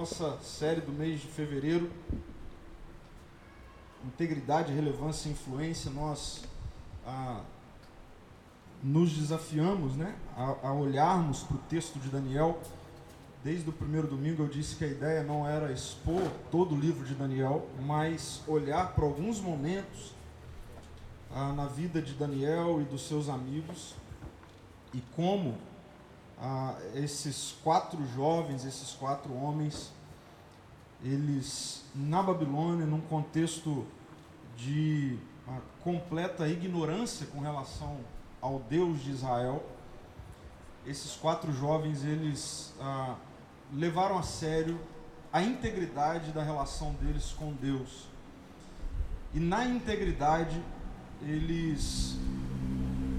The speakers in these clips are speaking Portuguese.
nossa série do mês de fevereiro, Integridade, Relevância e Influência, nós ah, nos desafiamos né, a, a olharmos para o texto de Daniel. Desde o primeiro domingo eu disse que a ideia não era expor todo o livro de Daniel, mas olhar para alguns momentos ah, na vida de Daniel e dos seus amigos e como ah, esses quatro jovens, esses quatro homens, eles na Babilônia, num contexto de ah, completa ignorância com relação ao Deus de Israel, esses quatro jovens eles ah, levaram a sério a integridade da relação deles com Deus. E na integridade, eles,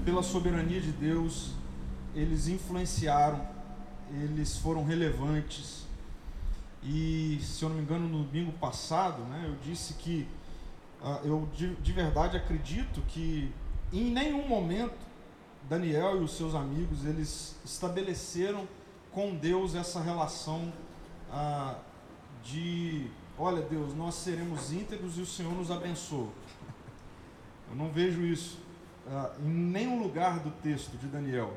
pela soberania de Deus, eles influenciaram, eles foram relevantes. E, se eu não me engano, no domingo passado, né, eu disse que uh, eu de, de verdade acredito que em nenhum momento Daniel e os seus amigos eles estabeleceram com Deus essa relação uh, de, olha Deus, nós seremos íntegros e o Senhor nos abençoa. Eu não vejo isso uh, em nenhum lugar do texto de Daniel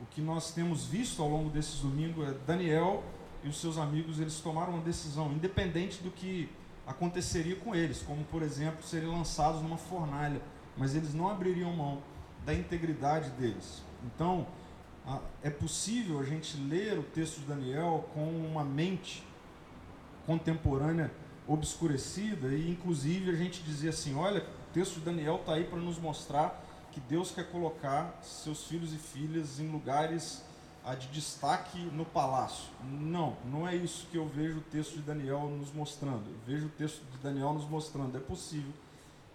o que nós temos visto ao longo desses domingos é Daniel e os seus amigos, eles tomaram uma decisão, independente do que aconteceria com eles, como por exemplo serem lançados numa fornalha, mas eles não abririam mão da integridade deles. Então, é possível a gente ler o texto de Daniel com uma mente contemporânea obscurecida e inclusive a gente dizer assim, olha, o texto de Daniel está aí para nos mostrar que Deus quer colocar seus filhos e filhas em lugares ah, de destaque no palácio. Não, não é isso que eu vejo o texto de Daniel nos mostrando. Eu vejo o texto de Daniel nos mostrando. É possível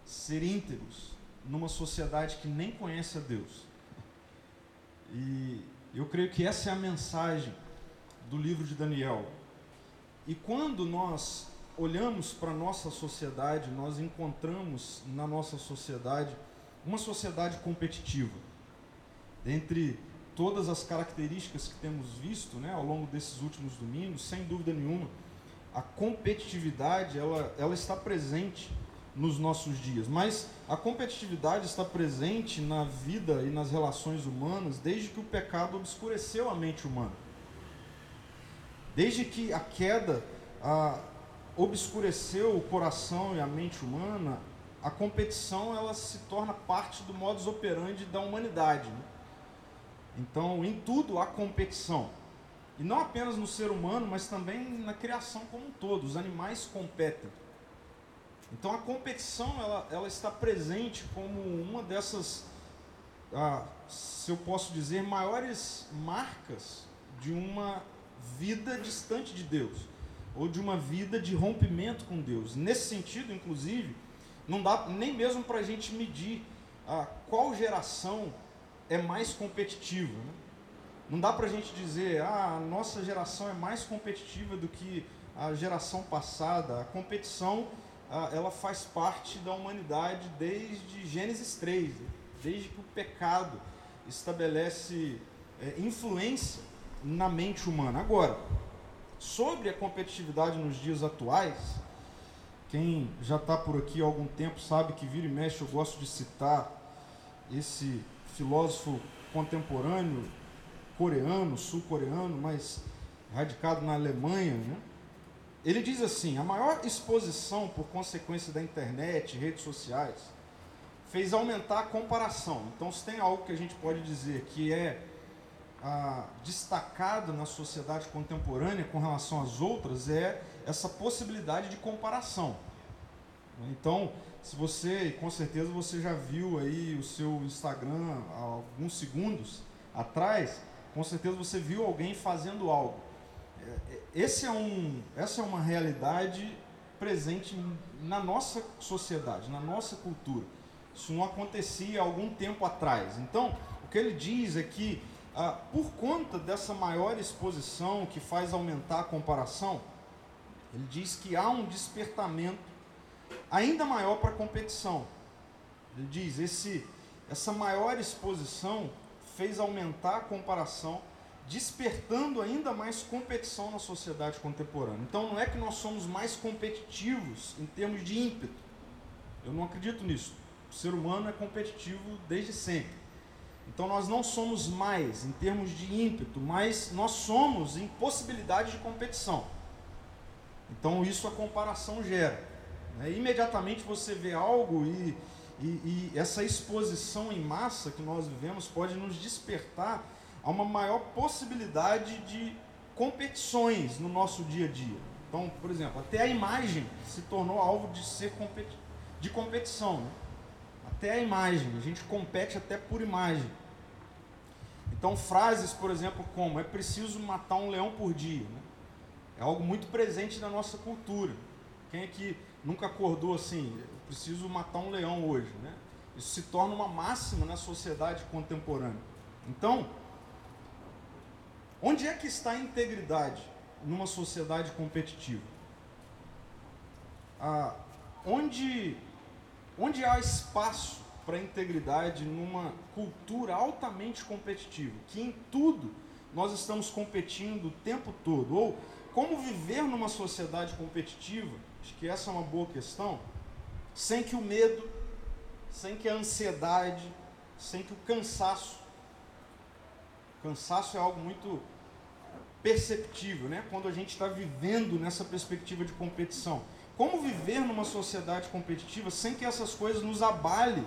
ser íntegros numa sociedade que nem conhece a Deus. E eu creio que essa é a mensagem do livro de Daniel. E quando nós olhamos para a nossa sociedade, nós encontramos na nossa sociedade uma sociedade competitiva. Entre todas as características que temos visto né, ao longo desses últimos domingos, sem dúvida nenhuma, a competitividade ela, ela está presente nos nossos dias. Mas a competitividade está presente na vida e nas relações humanas desde que o pecado obscureceu a mente humana. Desde que a queda a, obscureceu o coração e a mente humana, a competição ela se torna parte do modus operandi da humanidade. Né? Então, em tudo há competição. E não apenas no ser humano, mas também na criação como um todo. Os animais competem. Então, a competição ela, ela está presente como uma dessas, ah, se eu posso dizer, maiores marcas de uma vida distante de Deus, ou de uma vida de rompimento com Deus. Nesse sentido, inclusive, não dá nem mesmo para a gente medir ah, qual geração é mais competitiva. Né? Não dá para a gente dizer, ah, a nossa geração é mais competitiva do que a geração passada. A competição, ah, ela faz parte da humanidade desde Gênesis 3, desde que o pecado estabelece é, influência na mente humana. Agora, sobre a competitividade nos dias atuais, quem já está por aqui há algum tempo sabe que vira e mexe eu gosto de citar esse filósofo contemporâneo coreano, sul-coreano, mas radicado na Alemanha, né? Ele diz assim: a maior exposição por consequência da internet, redes sociais, fez aumentar a comparação. Então, se tem algo que a gente pode dizer que é ah, destacado na sociedade contemporânea com relação às outras, é essa possibilidade de comparação. Então, se você, com certeza você já viu aí o seu Instagram há alguns segundos atrás, com certeza você viu alguém fazendo algo. É, é, esse é um, essa é uma realidade presente na nossa sociedade, na nossa cultura. Isso não acontecia há algum tempo atrás. Então, o que ele diz é que, ah, por conta dessa maior exposição que faz aumentar a comparação, ele diz que há um despertamento ainda maior para a competição. Ele diz: esse, essa maior exposição fez aumentar a comparação despertando ainda mais competição na sociedade contemporânea. Então não é que nós somos mais competitivos em termos de ímpeto. Eu não acredito nisso. O ser humano é competitivo desde sempre. Então nós não somos mais em termos de ímpeto, mas nós somos em possibilidade de competição. Então isso a comparação gera. Né? Imediatamente você vê algo e, e, e essa exposição em massa que nós vivemos pode nos despertar a uma maior possibilidade de competições no nosso dia a dia. Então, por exemplo, até a imagem se tornou alvo de ser competi de competição. Né? Até a imagem, a gente compete até por imagem. Então, frases, por exemplo, como é preciso matar um leão por dia, né? É algo muito presente na nossa cultura. Quem é que nunca acordou assim, preciso matar um leão hoje? Né? Isso se torna uma máxima na sociedade contemporânea. Então, Onde é que está a integridade numa sociedade competitiva? Ah, onde, onde há espaço para a integridade numa cultura altamente competitiva, que em tudo nós estamos competindo o tempo todo? Ou como viver numa sociedade competitiva? Acho que essa é uma boa questão, sem que o medo, sem que a ansiedade, sem que o cansaço Cansaço é algo muito perceptível, né? quando a gente está vivendo nessa perspectiva de competição. Como viver numa sociedade competitiva sem que essas coisas nos abale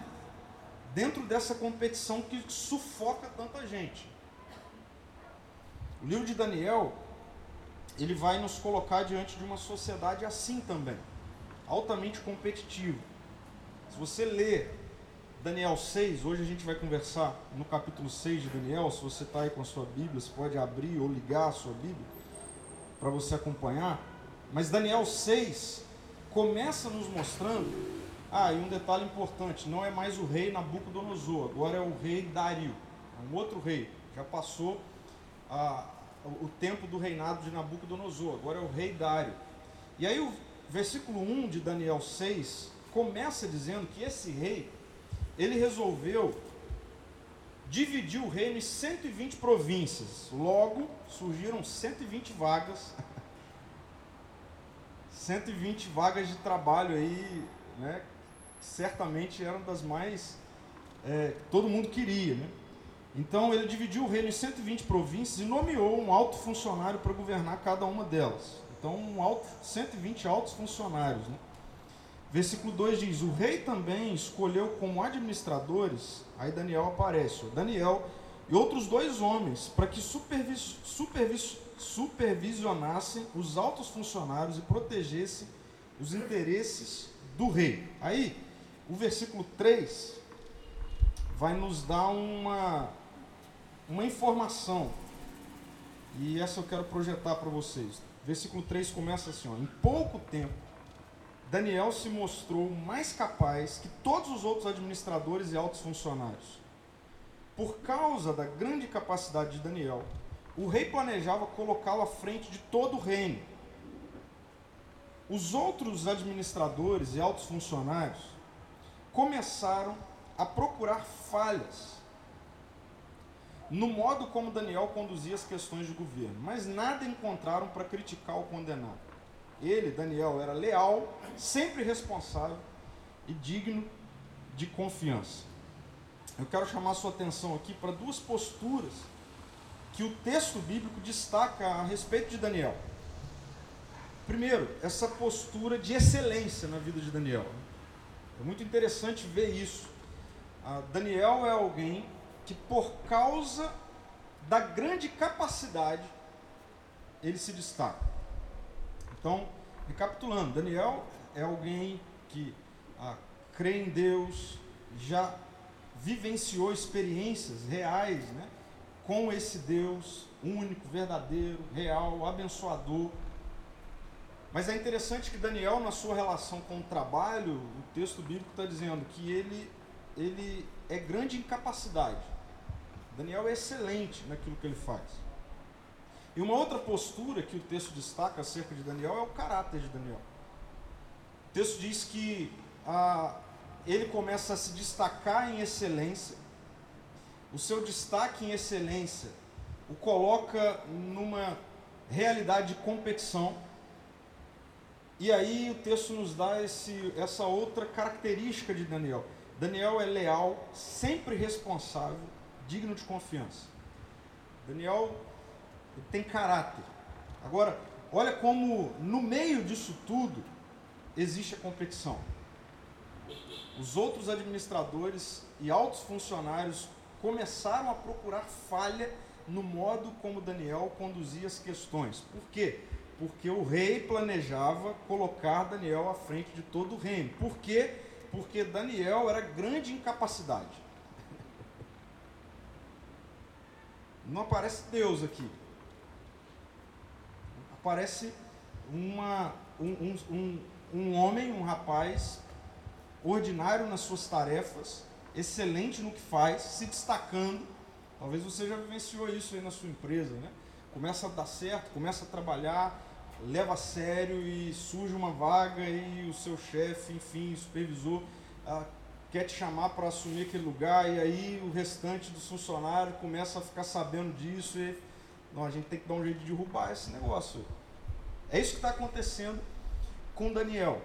dentro dessa competição que sufoca tanta gente? O livro de Daniel, ele vai nos colocar diante de uma sociedade assim também, altamente competitiva. Se você ler Daniel 6, hoje a gente vai conversar no capítulo 6 de Daniel. Se você está aí com a sua Bíblia, você pode abrir ou ligar a sua Bíblia para você acompanhar. Mas Daniel 6 começa nos mostrando. Ah, e um detalhe importante: não é mais o rei Nabucodonosor, agora é o rei Dario, é um outro rei. Já passou ah, o tempo do reinado de Nabucodonosor, agora é o rei Dário. E aí o versículo 1 de Daniel 6 começa dizendo que esse rei ele resolveu dividir o reino em 120 províncias. Logo, surgiram 120 vagas. 120 vagas de trabalho aí, né? Certamente eram das mais. É, todo mundo queria, né? Então ele dividiu o reino em 120 províncias e nomeou um alto funcionário para governar cada uma delas. Então, um alto, 120 altos funcionários. Né? Versículo 2 diz: O rei também escolheu como administradores, aí Daniel aparece, Daniel e outros dois homens, para que supervis, supervis, supervisionassem os altos funcionários e protegessem os interesses do rei. Aí, o versículo 3 vai nos dar uma, uma informação, e essa eu quero projetar para vocês. Versículo 3 começa assim: ó, Em pouco tempo Daniel se mostrou mais capaz que todos os outros administradores e altos funcionários. Por causa da grande capacidade de Daniel, o rei planejava colocá-lo à frente de todo o reino. Os outros administradores e altos funcionários começaram a procurar falhas no modo como Daniel conduzia as questões de governo, mas nada encontraram para criticar ou condenar. Ele, Daniel, era leal, sempre responsável e digno de confiança. Eu quero chamar sua atenção aqui para duas posturas que o texto bíblico destaca a respeito de Daniel. Primeiro, essa postura de excelência na vida de Daniel. É muito interessante ver isso. Ah, Daniel é alguém que, por causa da grande capacidade, ele se destaca. Então, recapitulando, Daniel é alguém que ah, crê em Deus, já vivenciou experiências reais né, com esse Deus único, verdadeiro, real, abençoador. Mas é interessante que Daniel, na sua relação com o trabalho, o texto bíblico está dizendo que ele, ele é grande em capacidade. Daniel é excelente naquilo que ele faz. E uma outra postura que o texto destaca acerca de Daniel é o caráter de Daniel. O texto diz que ah, ele começa a se destacar em excelência. O seu destaque em excelência o coloca numa realidade de competição. E aí o texto nos dá esse, essa outra característica de Daniel. Daniel é leal, sempre responsável, digno de confiança. Daniel tem caráter. Agora, olha como no meio disso tudo existe a competição. Os outros administradores e altos funcionários começaram a procurar falha no modo como Daniel conduzia as questões. Por quê? Porque o rei planejava colocar Daniel à frente de todo o reino. Por quê? Porque Daniel era grande incapacidade. Não aparece Deus aqui. Aparece uma, um, um, um, homem, um rapaz, ordinário nas suas tarefas, excelente no que faz, se destacando. Talvez você já vivenciou isso aí na sua empresa, né? Começa a dar certo, começa a trabalhar, leva a sério e surge uma vaga e o seu chefe, enfim, supervisor, ah, quer te chamar para assumir aquele lugar e aí o restante dos funcionários começa a ficar sabendo disso e não, a gente tem que dar um jeito de derrubar esse negócio. É isso que está acontecendo com Daniel.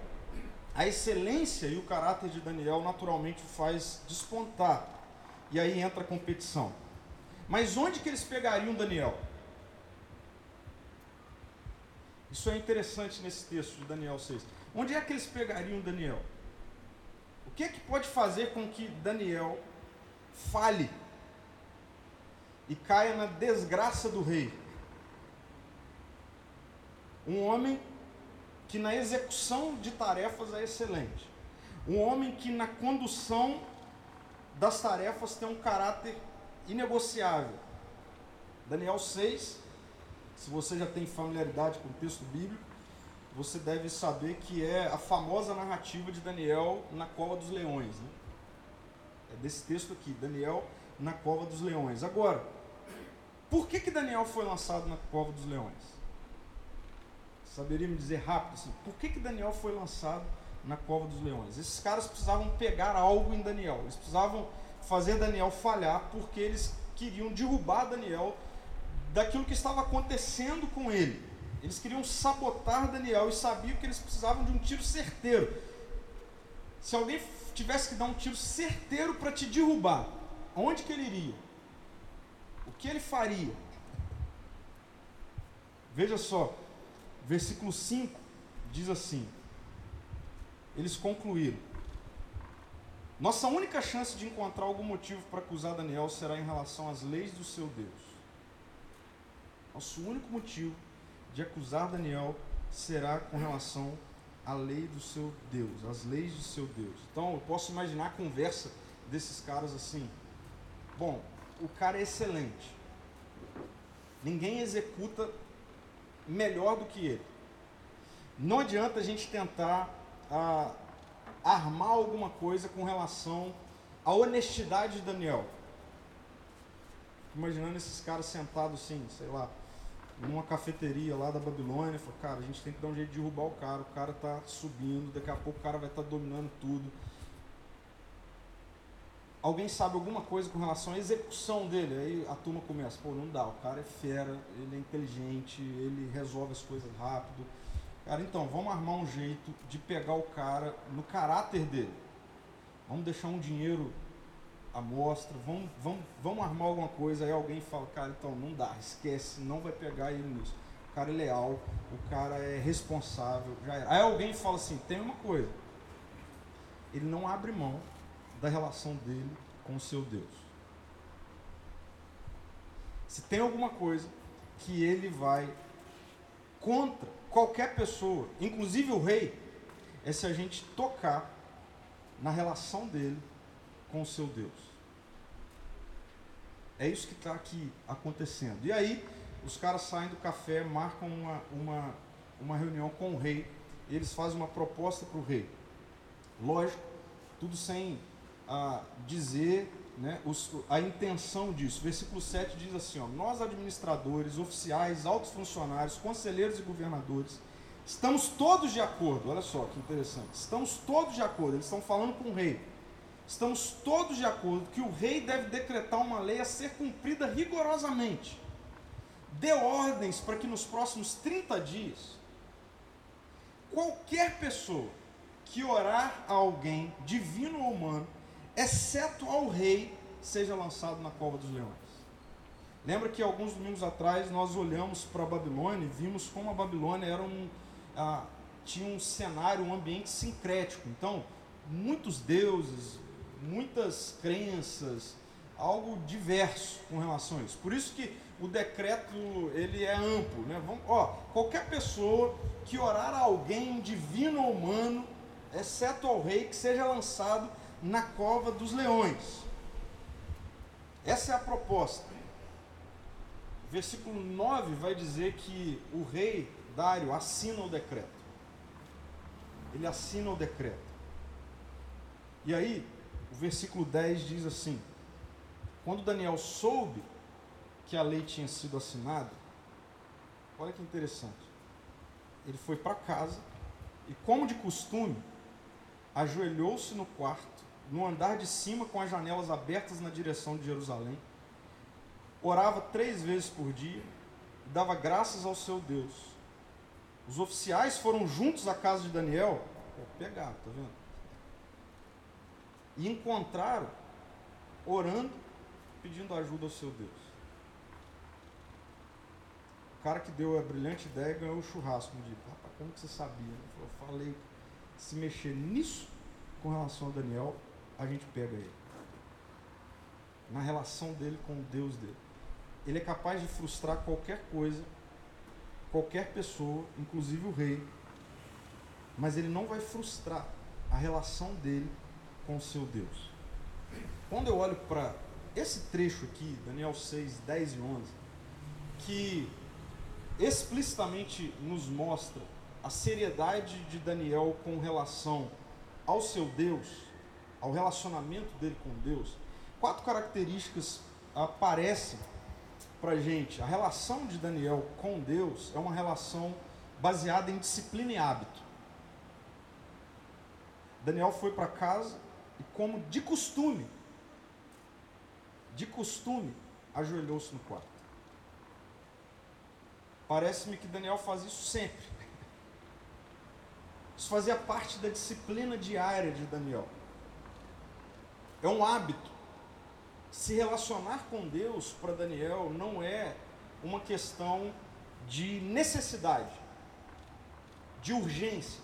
A excelência e o caráter de Daniel naturalmente faz despontar. E aí entra a competição. Mas onde que eles pegariam Daniel? Isso é interessante nesse texto de Daniel 6. Onde é que eles pegariam Daniel? Que é que pode fazer com que Daniel fale e caia na desgraça do rei? Um homem que na execução de tarefas é excelente. Um homem que na condução das tarefas tem um caráter inegociável. Daniel 6, se você já tem familiaridade com o texto bíblico, você deve saber que é a famosa narrativa de Daniel na cova dos leões. Né? É desse texto aqui, Daniel na cova dos leões. Agora, por que, que Daniel foi lançado na cova dos leões? saberia me dizer rápido assim, por que, que Daniel foi lançado na cova dos leões? Esses caras precisavam pegar algo em Daniel, eles precisavam fazer Daniel falhar porque eles queriam derrubar Daniel daquilo que estava acontecendo com ele. Eles queriam sabotar Daniel e sabiam que eles precisavam de um tiro certeiro. Se alguém tivesse que dar um tiro certeiro para te derrubar, onde que ele iria? O que ele faria? Veja só, versículo 5 diz assim: Eles concluíram. Nossa única chance de encontrar algum motivo para acusar Daniel será em relação às leis do seu Deus. Nosso único motivo de acusar Daniel será com relação à lei do seu Deus, às leis do seu Deus. Então eu posso imaginar a conversa desses caras assim: bom, o cara é excelente, ninguém executa melhor do que ele. Não adianta a gente tentar ah, armar alguma coisa com relação à honestidade de Daniel. Imaginando esses caras sentados assim, sei lá, numa cafeteria lá da Babilônia, falou, cara, a gente tem que dar um jeito de derrubar o cara, o cara está subindo, daqui a pouco o cara vai estar tá dominando tudo alguém sabe alguma coisa com relação à execução dele, aí a turma começa, pô, não dá, o cara é fera, ele é inteligente, ele resolve as coisas rápido. Cara, então, vamos armar um jeito de pegar o cara no caráter dele. Vamos deixar um dinheiro à mostra, vamos, vamos armar alguma coisa, aí alguém fala, cara, então não dá, esquece, não vai pegar ele nisso. O cara é leal, o cara é responsável, já era. Aí alguém fala assim, tem uma coisa, ele não abre mão da relação dele com o seu Deus. Se tem alguma coisa que ele vai contra qualquer pessoa, inclusive o rei, é se a gente tocar na relação dele com o seu Deus. É isso que está aqui acontecendo. E aí, os caras saem do café, marcam uma, uma, uma reunião com o rei, e eles fazem uma proposta para o rei. Lógico, tudo sem a dizer né, os, a intenção disso. Versículo 7 diz assim: ó, Nós, administradores, oficiais, altos funcionários, conselheiros e governadores, estamos todos de acordo. Olha só que interessante. Estamos todos de acordo. Eles estão falando com o rei. Estamos todos de acordo que o rei deve decretar uma lei a ser cumprida rigorosamente. dê ordens para que nos próximos 30 dias, qualquer pessoa que orar a alguém, divino ou humano, exceto ao rei, seja lançado na cova dos leões. Lembra que alguns domingos atrás nós olhamos para a Babilônia e vimos como a Babilônia era um, ah, tinha um cenário, um ambiente sincrético. Então, muitos deuses, muitas crenças, algo diverso com relação a isso. Por isso que o decreto ele é amplo, né? Vamos, ó, qualquer pessoa que orar a alguém divino ou humano, exceto ao rei, que seja lançado na cova dos leões. Essa é a proposta. Versículo 9 vai dizer que o rei Dário assina o decreto. Ele assina o decreto. E aí, o versículo 10 diz assim: Quando Daniel soube que a lei tinha sido assinada, olha que interessante. Ele foi para casa e, como de costume, ajoelhou-se no quarto, no andar de cima, com as janelas abertas na direção de Jerusalém orava três vezes por dia e dava graças ao seu Deus. Os oficiais foram juntos à casa de Daniel, pegar, tá vendo? E encontraram orando, pedindo ajuda ao seu Deus. O cara que deu a brilhante ideia ganhou o churrasco um. Rapaz, como que você sabia? Eu falei, se mexer nisso com relação a Daniel, a gente pega ele. Na relação dele com o Deus dele ele é capaz de frustrar qualquer coisa, qualquer pessoa, inclusive o rei, mas ele não vai frustrar a relação dele com o seu Deus. Quando eu olho para esse trecho aqui, Daniel 6, 10 e 11, que explicitamente nos mostra a seriedade de Daniel com relação ao seu Deus, ao relacionamento dele com Deus, quatro características aparecem para gente, a relação de Daniel com Deus é uma relação baseada em disciplina e hábito. Daniel foi para casa e, como de costume, de costume, ajoelhou-se no quarto. Parece-me que Daniel faz isso sempre. Isso fazia parte da disciplina diária de Daniel. É um hábito se relacionar com Deus para Daniel não é uma questão de necessidade, de urgência,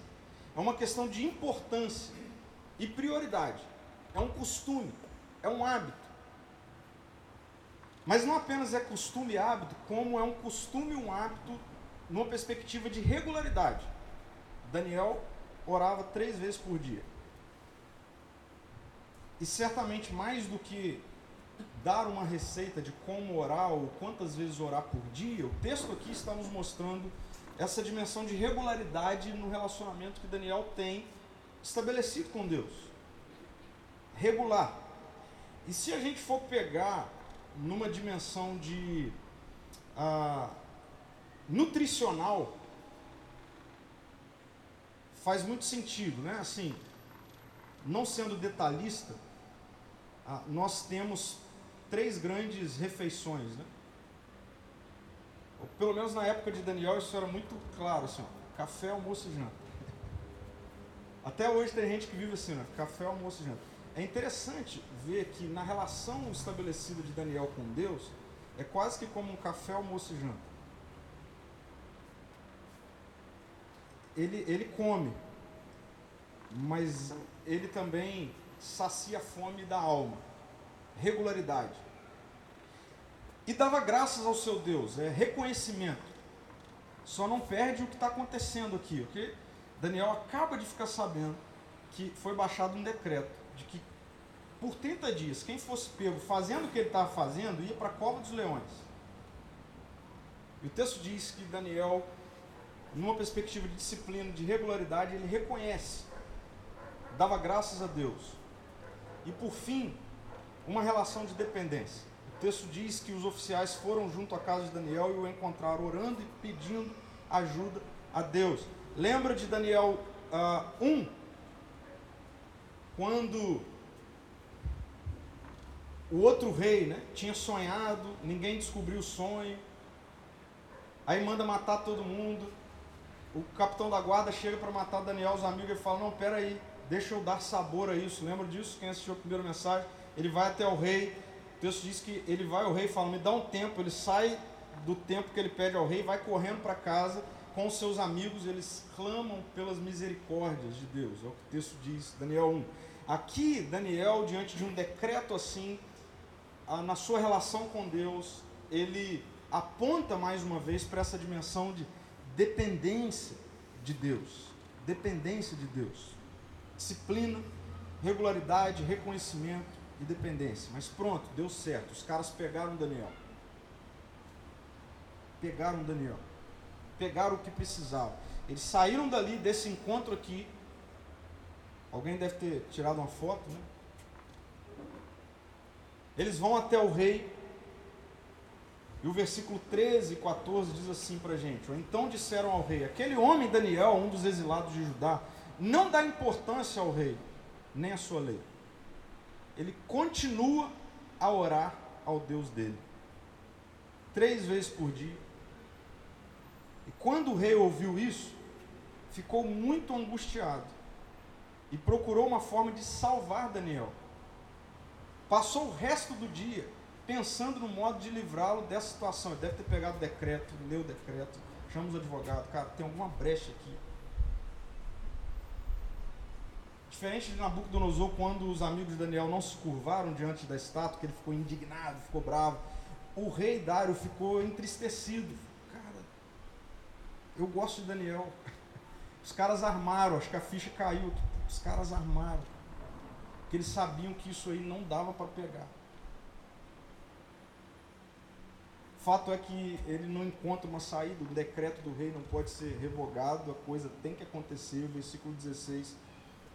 é uma questão de importância e prioridade. É um costume, é um hábito. Mas não apenas é costume e hábito, como é um costume e um hábito numa perspectiva de regularidade. Daniel orava três vezes por dia. E certamente mais do que dar uma receita de como orar ou quantas vezes orar por dia, o texto aqui está nos mostrando essa dimensão de regularidade no relacionamento que Daniel tem estabelecido com Deus. Regular. E se a gente for pegar numa dimensão de ah, nutricional, faz muito sentido, né? Assim, não sendo detalhista, ah, nós temos três grandes refeições, né? Pelo menos na época de Daniel isso era muito claro, assim, ó, café, almoço e janta. Até hoje tem gente que vive assim, né? café, almoço e janta. É interessante ver que na relação estabelecida de Daniel com Deus, é quase que como um café, almoço e janta. Ele, ele come, mas ele também sacia a fome da alma regularidade. E dava graças ao seu Deus, é reconhecimento. Só não perde o que está acontecendo aqui, ok? Daniel acaba de ficar sabendo que foi baixado um decreto de que por 30 dias, quem fosse pego fazendo o que ele estava fazendo, ia para a cova dos leões. E o texto diz que Daniel, numa perspectiva de disciplina, de regularidade, ele reconhece, dava graças a Deus. E por fim, uma relação de dependência. O texto diz que os oficiais foram junto à casa de Daniel e o encontraram orando e pedindo ajuda a Deus. Lembra de Daniel uh, ah, 1? Quando o outro rei né, tinha sonhado, ninguém descobriu o sonho, Aí manda matar todo mundo. O capitão da guarda chega para matar Daniel, os amigos, e fala: Não, pera aí, deixa eu dar sabor a isso. Lembra disso? Quem assistiu a primeira mensagem? Ele vai até o rei. O texto diz que ele vai ao rei e fala: Me dá um tempo. Ele sai do tempo que ele pede ao rei, vai correndo para casa com seus amigos. Eles clamam pelas misericórdias de Deus. É o que o texto diz, Daniel 1. Aqui, Daniel, diante de um decreto assim, na sua relação com Deus, ele aponta mais uma vez para essa dimensão de dependência de Deus. Dependência de Deus. Disciplina, regularidade, reconhecimento e dependência. Mas pronto, deu certo. Os caras pegaram Daniel. Pegaram Daniel. Pegaram o que precisavam. Eles saíram dali desse encontro aqui. Alguém deve ter tirado uma foto, né? Eles vão até o rei e o versículo 13 e 14 diz assim para gente: Então disseram ao rei: Aquele homem Daniel, um dos exilados de Judá, não dá importância ao rei, nem à sua lei. Ele continua a orar ao Deus dele, três vezes por dia. E quando o rei ouviu isso, ficou muito angustiado e procurou uma forma de salvar Daniel. Passou o resto do dia pensando no modo de livrá-lo dessa situação. Ele deve ter pegado o decreto, leu o decreto, chama os advogados, cara, tem alguma brecha aqui. Diferente de Nabucodonosor, quando os amigos de Daniel não se curvaram diante da estátua, que ele ficou indignado, ficou bravo, o rei Dário ficou entristecido. Eu gosto de Daniel. Os caras armaram, acho que a ficha caiu. Os caras armaram. Porque eles sabiam que isso aí não dava para pegar. Fato é que ele não encontra uma saída, o decreto do rei não pode ser revogado, a coisa tem que acontecer. O versículo 16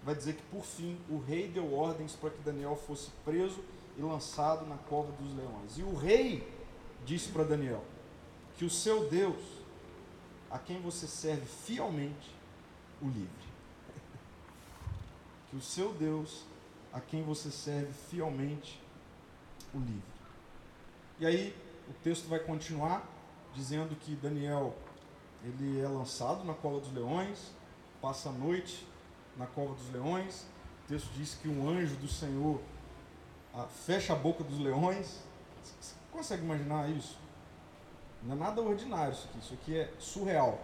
vai dizer que, por fim, o rei deu ordens para que Daniel fosse preso e lançado na cova dos leões. E o rei disse para Daniel que o seu Deus, a quem você serve fielmente, o livre. que o seu Deus, a quem você serve fielmente, o livre. E aí, o texto vai continuar dizendo que Daniel ele é lançado na cova dos leões, passa a noite na cova dos leões. O texto diz que um anjo do Senhor ah, fecha a boca dos leões. Você consegue imaginar isso? Não é nada ordinário isso aqui, isso aqui é surreal.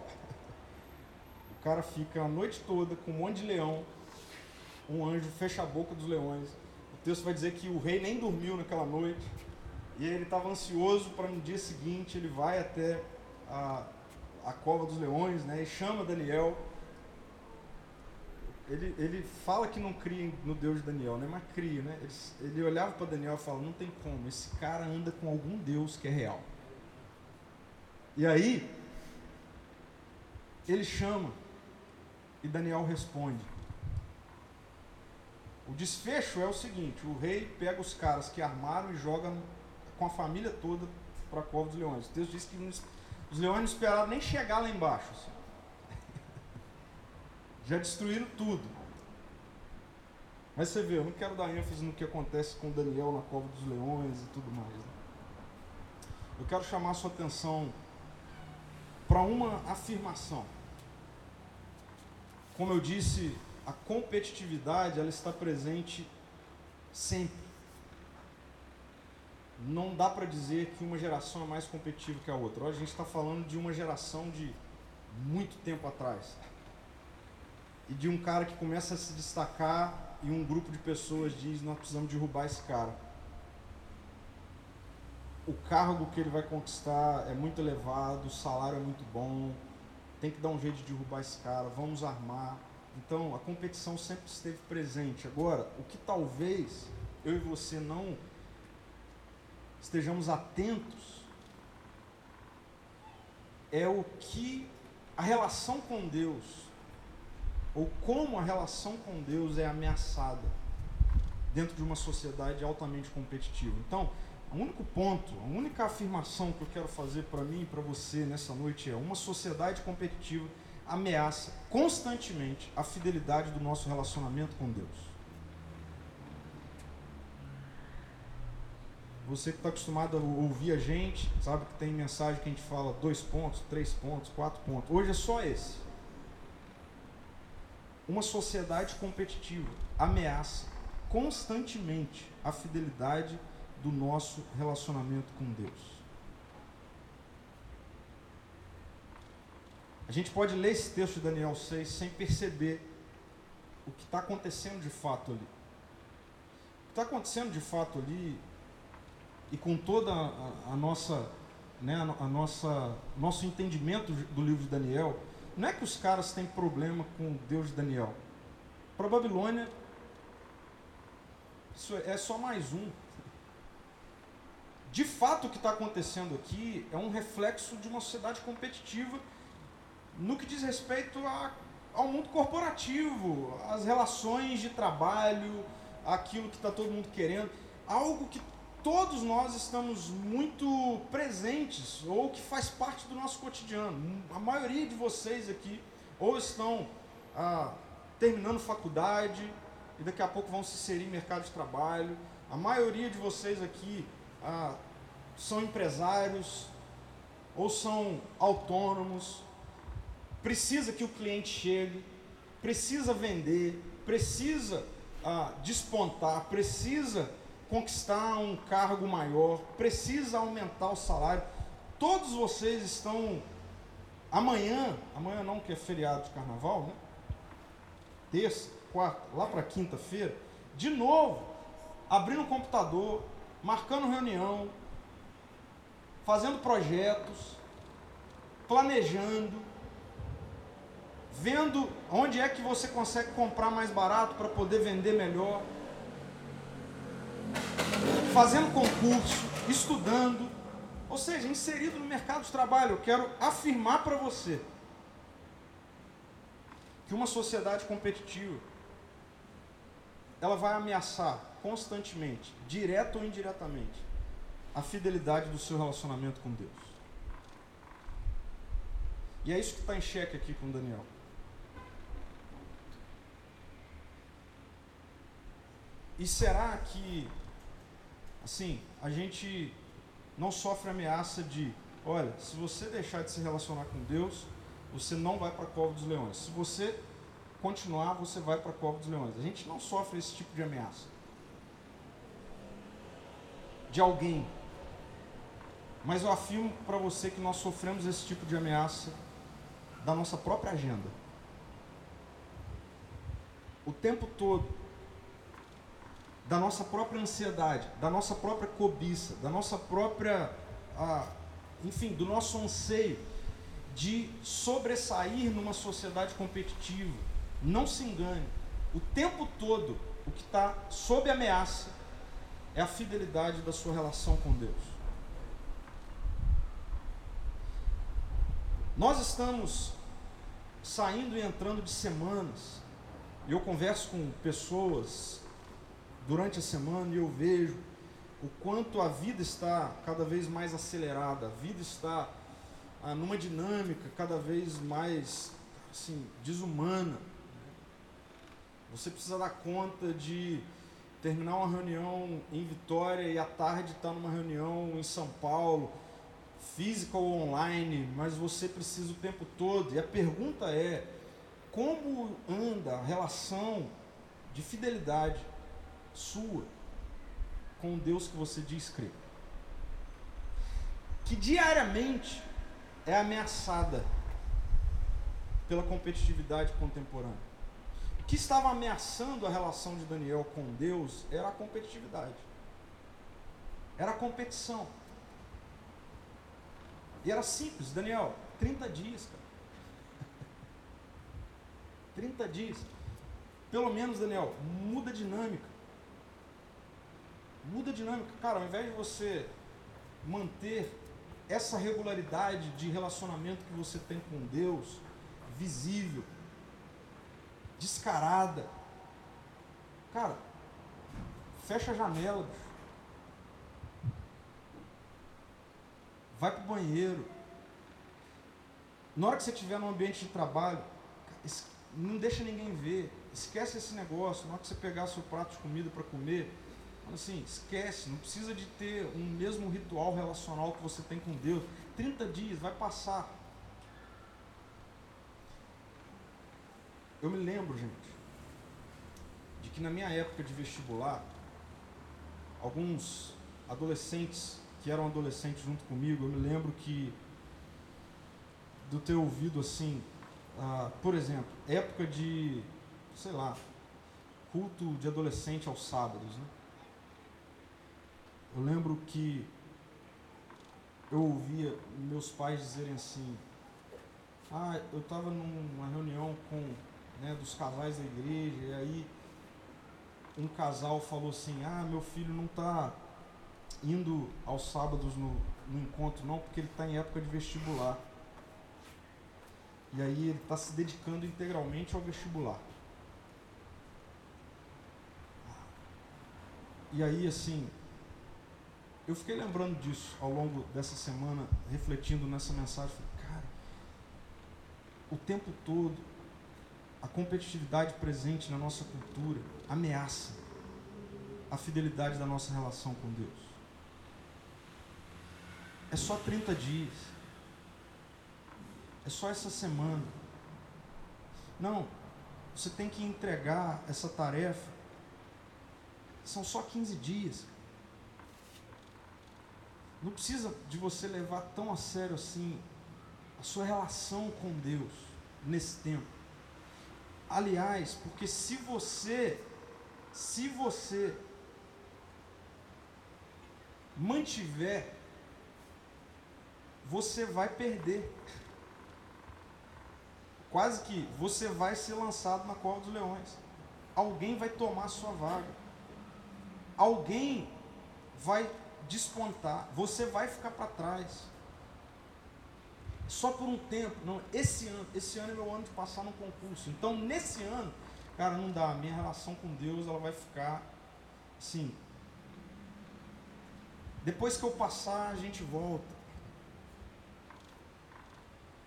O cara fica a noite toda com um monte de leão, um anjo fecha a boca dos leões. O texto vai dizer que o rei nem dormiu naquela noite. E ele estava ansioso para no dia seguinte ele vai até a, a cova dos leões, né? E chama Daniel. Ele, ele fala que não cria no Deus de Daniel, né? Mas cria, né? Ele, ele olhava para Daniel e falava, não tem como, esse cara anda com algum Deus que é real. E aí, ele chama e Daniel responde. O desfecho é o seguinte: o rei pega os caras que armaram e joga com a família toda para a cova dos leões. Texto diz que os leões não esperaram nem chegar lá embaixo. Assim. Já destruíram tudo. Mas você vê, eu não quero dar ênfase no que acontece com Daniel na cova dos leões e tudo mais. Né? Eu quero chamar a sua atenção para uma afirmação. Como eu disse, a competitividade ela está presente sempre não dá para dizer que uma geração é mais competitiva que a outra. A gente está falando de uma geração de muito tempo atrás. E de um cara que começa a se destacar e um grupo de pessoas diz: Nós precisamos derrubar esse cara. O cargo que ele vai conquistar é muito elevado, o salário é muito bom, tem que dar um jeito de derrubar esse cara, vamos armar. Então a competição sempre esteve presente. Agora, o que talvez eu e você não estejamos atentos é o que a relação com Deus, ou como a relação com Deus é ameaçada dentro de uma sociedade altamente competitiva. Então, o único ponto, a única afirmação que eu quero fazer para mim e para você nessa noite é: uma sociedade competitiva ameaça constantemente a fidelidade do nosso relacionamento com Deus. Você que está acostumado a ouvir a gente, sabe que tem mensagem que a gente fala dois pontos, três pontos, quatro pontos. Hoje é só esse. Uma sociedade competitiva ameaça constantemente a fidelidade do nosso relacionamento com Deus. A gente pode ler esse texto de Daniel 6 sem perceber o que está acontecendo de fato ali. O que está acontecendo de fato ali, e com toda a, a nossa, né, a, nossa, nosso entendimento do livro de Daniel, não é que os caras têm problema com o Deus de Daniel. Para a Babilônia, isso é só mais um. De fato, o que está acontecendo aqui é um reflexo de uma sociedade competitiva no que diz respeito a, ao mundo corporativo, às relações de trabalho, aquilo que está todo mundo querendo, algo que todos nós estamos muito presentes ou que faz parte do nosso cotidiano. A maioria de vocês aqui ou estão ah, terminando faculdade e daqui a pouco vão se inserir em mercado de trabalho. A maioria de vocês aqui ah, são empresários ou são autônomos. Precisa que o cliente chegue, precisa vender, precisa ah, despontar, precisa conquistar um cargo maior, precisa aumentar o salário. Todos vocês estão amanhã, amanhã não que é feriado de carnaval, né? Terça, quarta, lá para quinta-feira, de novo, abrindo o computador, marcando reunião, fazendo projetos, planejando, vendo onde é que você consegue comprar mais barato para poder vender melhor fazendo concurso, estudando, ou seja, inserido no mercado de trabalho. Eu quero afirmar para você que uma sociedade competitiva ela vai ameaçar constantemente, direto ou indiretamente, a fidelidade do seu relacionamento com Deus. E é isso que está em xeque aqui com Daniel. E será que assim, a gente não sofre ameaça de, olha, se você deixar de se relacionar com Deus, você não vai para a cova dos leões. Se você continuar, você vai para a cova dos leões. A gente não sofre esse tipo de ameaça. De alguém. Mas eu afirmo para você que nós sofremos esse tipo de ameaça da nossa própria agenda. O tempo todo da nossa própria ansiedade, da nossa própria cobiça, da nossa própria, ah, enfim, do nosso anseio de sobressair numa sociedade competitiva. Não se engane, o tempo todo o que está sob ameaça é a fidelidade da sua relação com Deus. Nós estamos saindo e entrando de semanas, e eu converso com pessoas durante a semana e eu vejo o quanto a vida está cada vez mais acelerada, a vida está ah, numa dinâmica cada vez mais assim, desumana. Você precisa dar conta de terminar uma reunião em Vitória e à tarde estar numa reunião em São Paulo, física ou online, mas você precisa o tempo todo. E a pergunta é: como anda a relação de fidelidade sua com o Deus que você diz crer. Que diariamente é ameaçada pela competitividade contemporânea. O que estava ameaçando a relação de Daniel com Deus era a competitividade. Era a competição. E era simples, Daniel, 30 dias, cara. 30 dias. Pelo menos, Daniel, muda a dinâmica. Muda a dinâmica. Cara, ao invés de você manter essa regularidade de relacionamento que você tem com Deus, visível, descarada, cara, fecha a janela, vai para o banheiro. Na hora que você estiver no ambiente de trabalho, não deixa ninguém ver. Esquece esse negócio. Na hora que você pegar seu prato de comida para comer, Assim, esquece, não precisa de ter um mesmo ritual relacional que você tem com Deus. 30 dias, vai passar. Eu me lembro, gente, de que na minha época de vestibular, alguns adolescentes que eram adolescentes junto comigo, eu me lembro que do ter ouvido assim, ah, por exemplo, época de, sei lá, culto de adolescente aos sábados, né? Eu lembro que eu ouvia meus pais dizerem assim, ah, eu estava numa reunião com né, dos casais da igreja, e aí um casal falou assim, ah, meu filho não está indo aos sábados no, no encontro não, porque ele está em época de vestibular. E aí ele está se dedicando integralmente ao vestibular. E aí, assim, eu fiquei lembrando disso ao longo dessa semana, refletindo nessa mensagem. Falei, cara, o tempo todo, a competitividade presente na nossa cultura ameaça a fidelidade da nossa relação com Deus. É só 30 dias. É só essa semana. Não, você tem que entregar essa tarefa. São só 15 dias. Não precisa de você levar tão a sério assim a sua relação com Deus nesse tempo. Aliás, porque se você, se você mantiver, você vai perder. Quase que você vai ser lançado na cova dos leões. Alguém vai tomar sua vaga. Alguém vai despontar, você vai ficar para trás. Só por um tempo, não, esse ano, esse ano é meu ano de passar no concurso. Então, nesse ano, cara, não dá, minha relação com Deus, ela vai ficar assim. Depois que eu passar, a gente volta.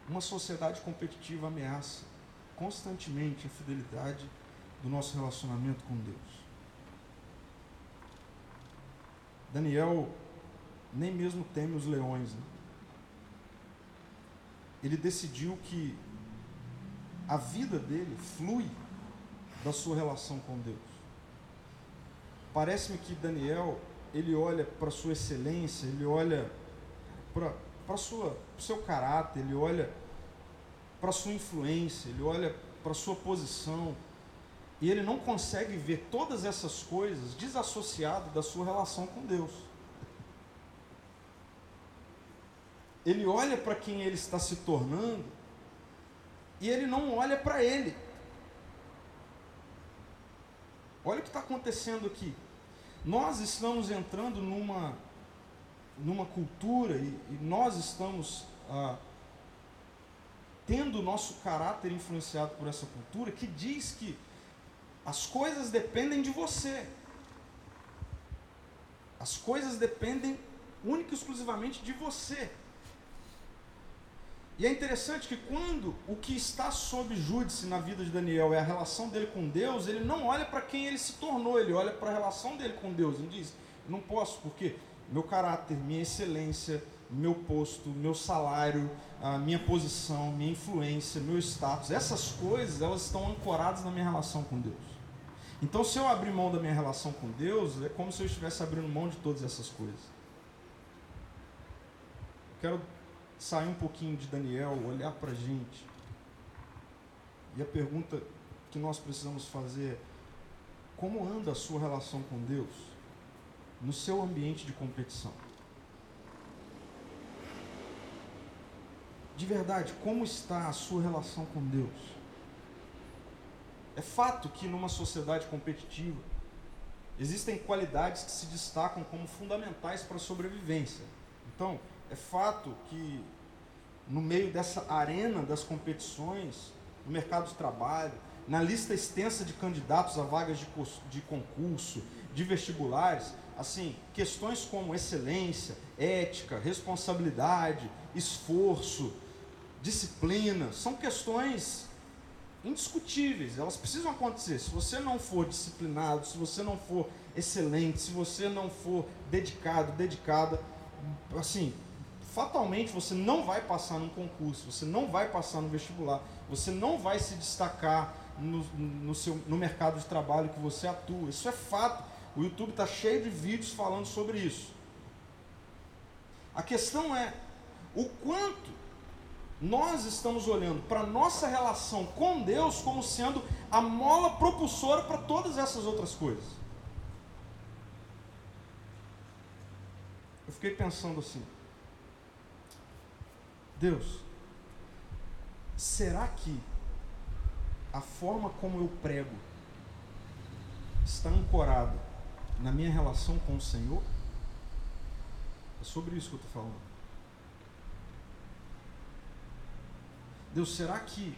Uma sociedade competitiva ameaça constantemente a fidelidade do nosso relacionamento com Deus. Daniel nem mesmo teme os leões. Né? Ele decidiu que a vida dele flui da sua relação com Deus. Parece-me que Daniel, ele olha para sua excelência, ele olha para o seu caráter, ele olha para sua influência, ele olha para sua posição, e ele não consegue ver todas essas coisas desassociado da sua relação com Deus. Ele olha para quem ele está se tornando e ele não olha para ele. Olha o que está acontecendo aqui. Nós estamos entrando numa, numa cultura e, e nós estamos ah, tendo o nosso caráter influenciado por essa cultura que diz que as coisas dependem de você. As coisas dependem única e exclusivamente de você. E é interessante que quando o que está sob júdice na vida de Daniel é a relação dele com Deus, ele não olha para quem ele se tornou, ele olha para a relação dele com Deus. Ele diz: não posso, porque meu caráter, minha excelência, meu posto, meu salário, a minha posição, minha influência, meu status, essas coisas, elas estão ancoradas na minha relação com Deus. Então, se eu abrir mão da minha relação com Deus, é como se eu estivesse abrindo mão de todas essas coisas. Quero sair um pouquinho de Daniel, olhar para a gente. E a pergunta que nós precisamos fazer é: como anda a sua relação com Deus no seu ambiente de competição? De verdade, como está a sua relação com Deus? É fato que numa sociedade competitiva existem qualidades que se destacam como fundamentais para a sobrevivência. Então, é fato que no meio dessa arena das competições, no mercado de trabalho, na lista extensa de candidatos a vagas de, de concurso, de vestibulares, assim, questões como excelência, ética, responsabilidade, esforço, disciplina, são questões indiscutíveis, elas precisam acontecer. Se você não for disciplinado, se você não for excelente, se você não for dedicado, dedicada, assim, fatalmente você não vai passar num concurso, você não vai passar no vestibular, você não vai se destacar no, no, seu, no mercado de trabalho que você atua. Isso é fato. O YouTube está cheio de vídeos falando sobre isso. A questão é o quanto nós estamos olhando para a nossa relação com Deus como sendo a mola propulsora para todas essas outras coisas. Eu fiquei pensando assim: Deus, será que a forma como eu prego está ancorada na minha relação com o Senhor? É sobre isso que eu estou falando. Deus, será que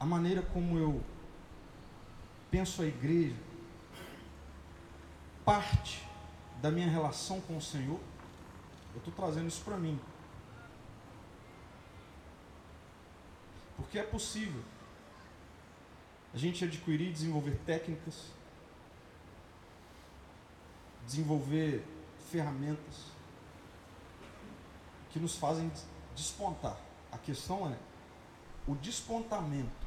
a maneira como eu penso a igreja parte da minha relação com o Senhor? Eu estou trazendo isso para mim. Porque é possível a gente adquirir e desenvolver técnicas, desenvolver ferramentas que nos fazem despontar. A questão é, o despontamento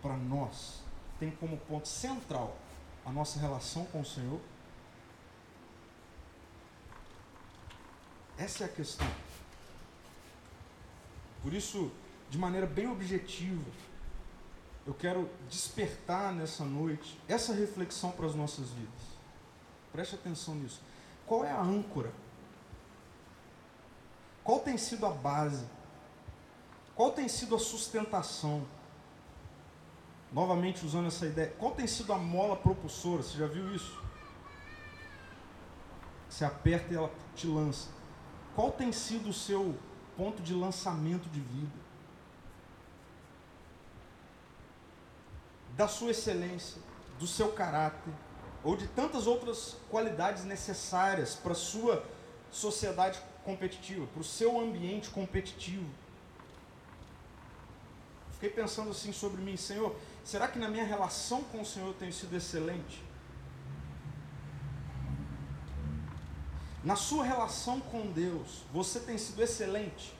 para nós tem como ponto central a nossa relação com o Senhor? Essa é a questão. Por isso, de maneira bem objetiva, eu quero despertar nessa noite essa reflexão para as nossas vidas. Preste atenção nisso. Qual é a âncora? Qual tem sido a base? Qual tem sido a sustentação? Novamente usando essa ideia, qual tem sido a mola propulsora? Você já viu isso? Você aperta e ela te lança. Qual tem sido o seu ponto de lançamento de vida? Da sua excelência, do seu caráter, ou de tantas outras qualidades necessárias para a sua sociedade competitiva, para o seu ambiente competitivo. Fiquei pensando assim sobre mim, Senhor, será que na minha relação com o Senhor eu tenho sido excelente? Na sua relação com Deus, você tem sido excelente?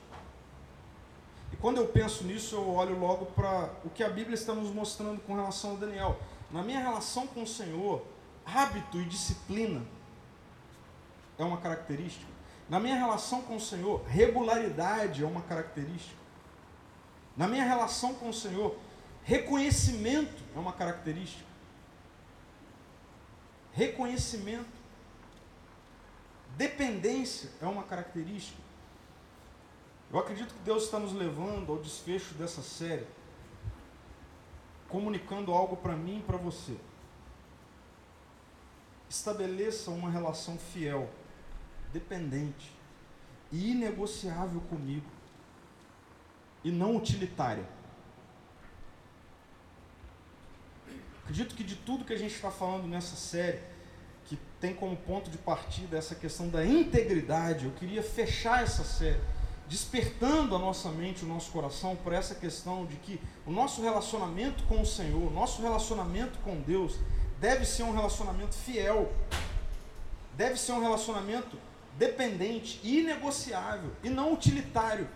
E quando eu penso nisso, eu olho logo para o que a Bíblia está nos mostrando com relação a Daniel. Na minha relação com o Senhor, hábito e disciplina é uma característica. Na minha relação com o Senhor, regularidade é uma característica. Na minha relação com o Senhor, reconhecimento é uma característica. Reconhecimento. Dependência é uma característica. Eu acredito que Deus está nos levando ao desfecho dessa série, comunicando algo para mim e para você. Estabeleça uma relação fiel, dependente e inegociável comigo, e não utilitária. Acredito que de tudo que a gente está falando nessa série, que tem como ponto de partida essa questão da integridade, eu queria fechar essa série despertando a nossa mente, o nosso coração para essa questão de que o nosso relacionamento com o Senhor, o nosso relacionamento com Deus, deve ser um relacionamento fiel, deve ser um relacionamento dependente, inegociável e não utilitário.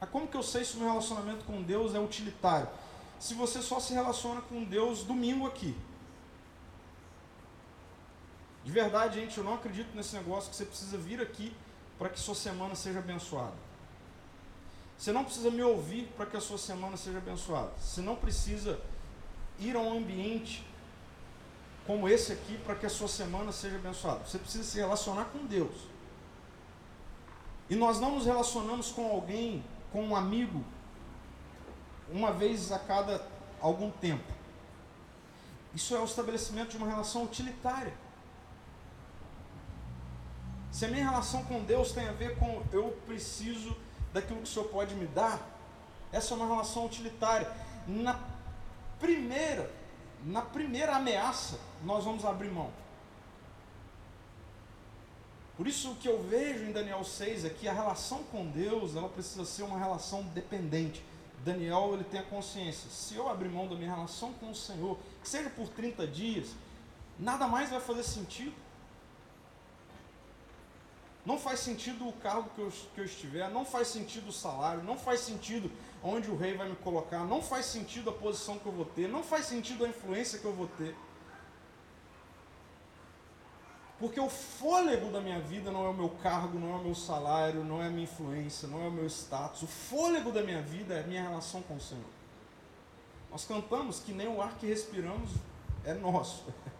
Mas como que eu sei se o meu relacionamento com Deus é utilitário? Se você só se relaciona com Deus domingo aqui. De verdade, gente, eu não acredito nesse negócio que você precisa vir aqui para que sua semana seja abençoada. Você não precisa me ouvir para que a sua semana seja abençoada. Você não precisa ir a um ambiente como esse aqui para que a sua semana seja abençoada. Você precisa se relacionar com Deus. E nós não nos relacionamos com alguém, com um amigo, uma vez a cada algum tempo. Isso é o estabelecimento de uma relação utilitária. Se a minha relação com Deus tem a ver com eu preciso daquilo que o Senhor pode me dar, essa é uma relação utilitária. Na primeira, na primeira ameaça, nós vamos abrir mão. Por isso o que eu vejo em Daniel 6 é que a relação com Deus, ela precisa ser uma relação dependente, Daniel ele tem a consciência, se eu abrir mão da minha relação com o Senhor, seja por 30 dias, nada mais vai fazer sentido. Não faz sentido o cargo que eu, que eu estiver, não faz sentido o salário, não faz sentido onde o rei vai me colocar, não faz sentido a posição que eu vou ter, não faz sentido a influência que eu vou ter. Porque o fôlego da minha vida não é o meu cargo, não é o meu salário, não é a minha influência, não é o meu status. O fôlego da minha vida é a minha relação com o Senhor. Nós cantamos que nem o ar que respiramos é nosso.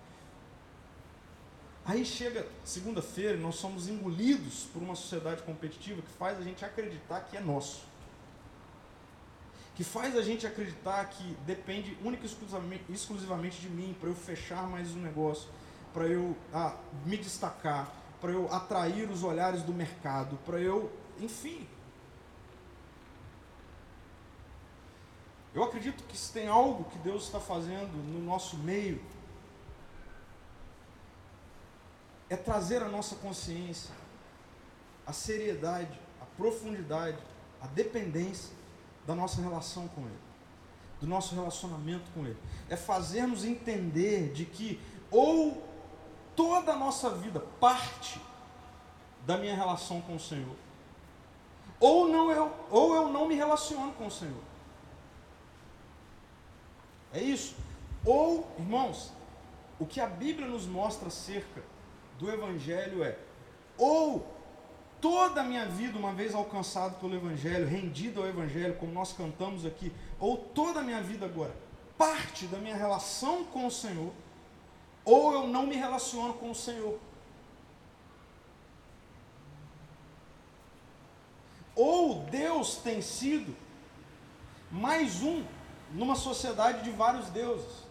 Aí chega segunda-feira e nós somos engolidos por uma sociedade competitiva que faz a gente acreditar que é nosso. Que faz a gente acreditar que depende única e exclusivamente de mim para eu fechar mais um negócio para eu ah, me destacar, para eu atrair os olhares do mercado, para eu, enfim. Eu acredito que se tem algo que Deus está fazendo no nosso meio, é trazer a nossa consciência, a seriedade, a profundidade, a dependência da nossa relação com Ele, do nosso relacionamento com Ele. É fazermos entender de que ou toda a nossa vida parte da minha relação com o Senhor. Ou, não eu, ou eu não me relaciono com o Senhor. É isso. Ou, irmãos, o que a Bíblia nos mostra acerca do Evangelho é: ou toda a minha vida, uma vez alcançado pelo Evangelho, rendido ao Evangelho, como nós cantamos aqui, ou toda a minha vida agora, parte da minha relação com o Senhor ou eu não me relaciono com o Senhor. Ou Deus tem sido mais um numa sociedade de vários deuses.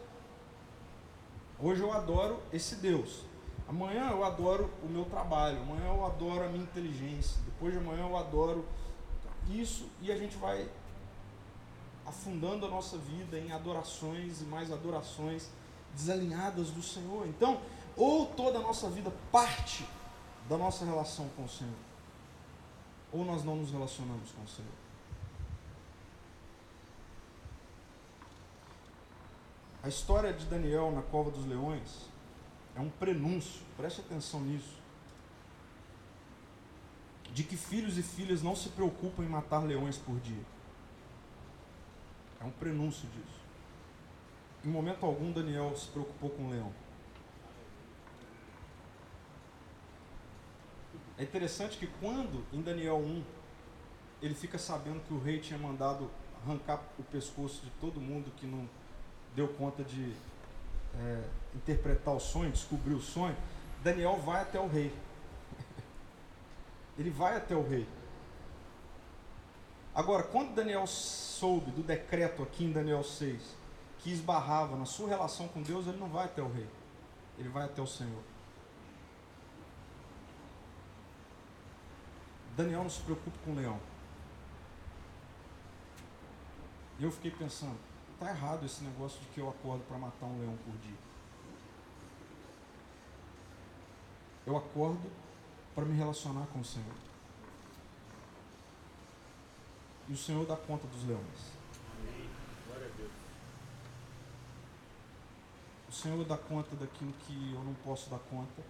Hoje eu adoro esse Deus. Amanhã eu adoro o meu trabalho. Amanhã eu adoro a minha inteligência. Depois de amanhã eu adoro isso. E a gente vai afundando a nossa vida em adorações e mais adorações desalinhadas do Senhor. Então, ou toda a nossa vida parte da nossa relação com o Senhor, ou nós não nos relacionamos com o Senhor. A história de Daniel na cova dos leões é um prenúncio, preste atenção nisso, de que filhos e filhas não se preocupam em matar leões por dia. É um prenúncio disso. Em momento algum, Daniel se preocupou com o leão. É interessante que quando, em Daniel 1, ele fica sabendo que o rei tinha mandado arrancar o pescoço de todo mundo que não deu conta de é, interpretar o sonho, descobrir o sonho, Daniel vai até o rei. ele vai até o rei. Agora, quando Daniel soube do decreto aqui em Daniel 6, que esbarrava na sua relação com Deus, ele não vai até o rei, ele vai até o Senhor. Daniel não se preocupa com o leão. E eu fiquei pensando, está errado esse negócio de que eu acordo para matar um leão por dia. Eu acordo para me relacionar com o Senhor. E o Senhor dá conta dos leões. Senhor dá conta daquilo que eu não posso dar conta.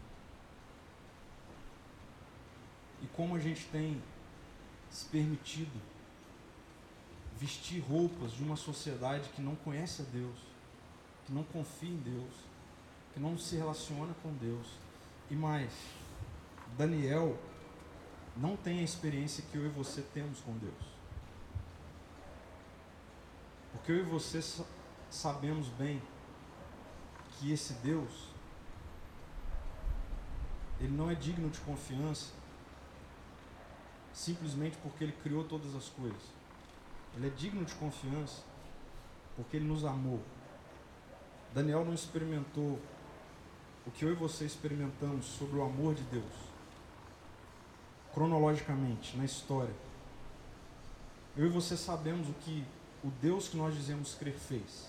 E como a gente tem se permitido vestir roupas de uma sociedade que não conhece a Deus, que não confia em Deus, que não se relaciona com Deus. E mais, Daniel não tem a experiência que eu e você temos com Deus. Porque eu e você sabemos bem que esse Deus ele não é digno de confiança simplesmente porque ele criou todas as coisas. Ele é digno de confiança porque ele nos amou. Daniel não experimentou o que eu e você experimentamos sobre o amor de Deus. Cronologicamente, na história. Eu e você sabemos o que o Deus que nós dizemos crer fez.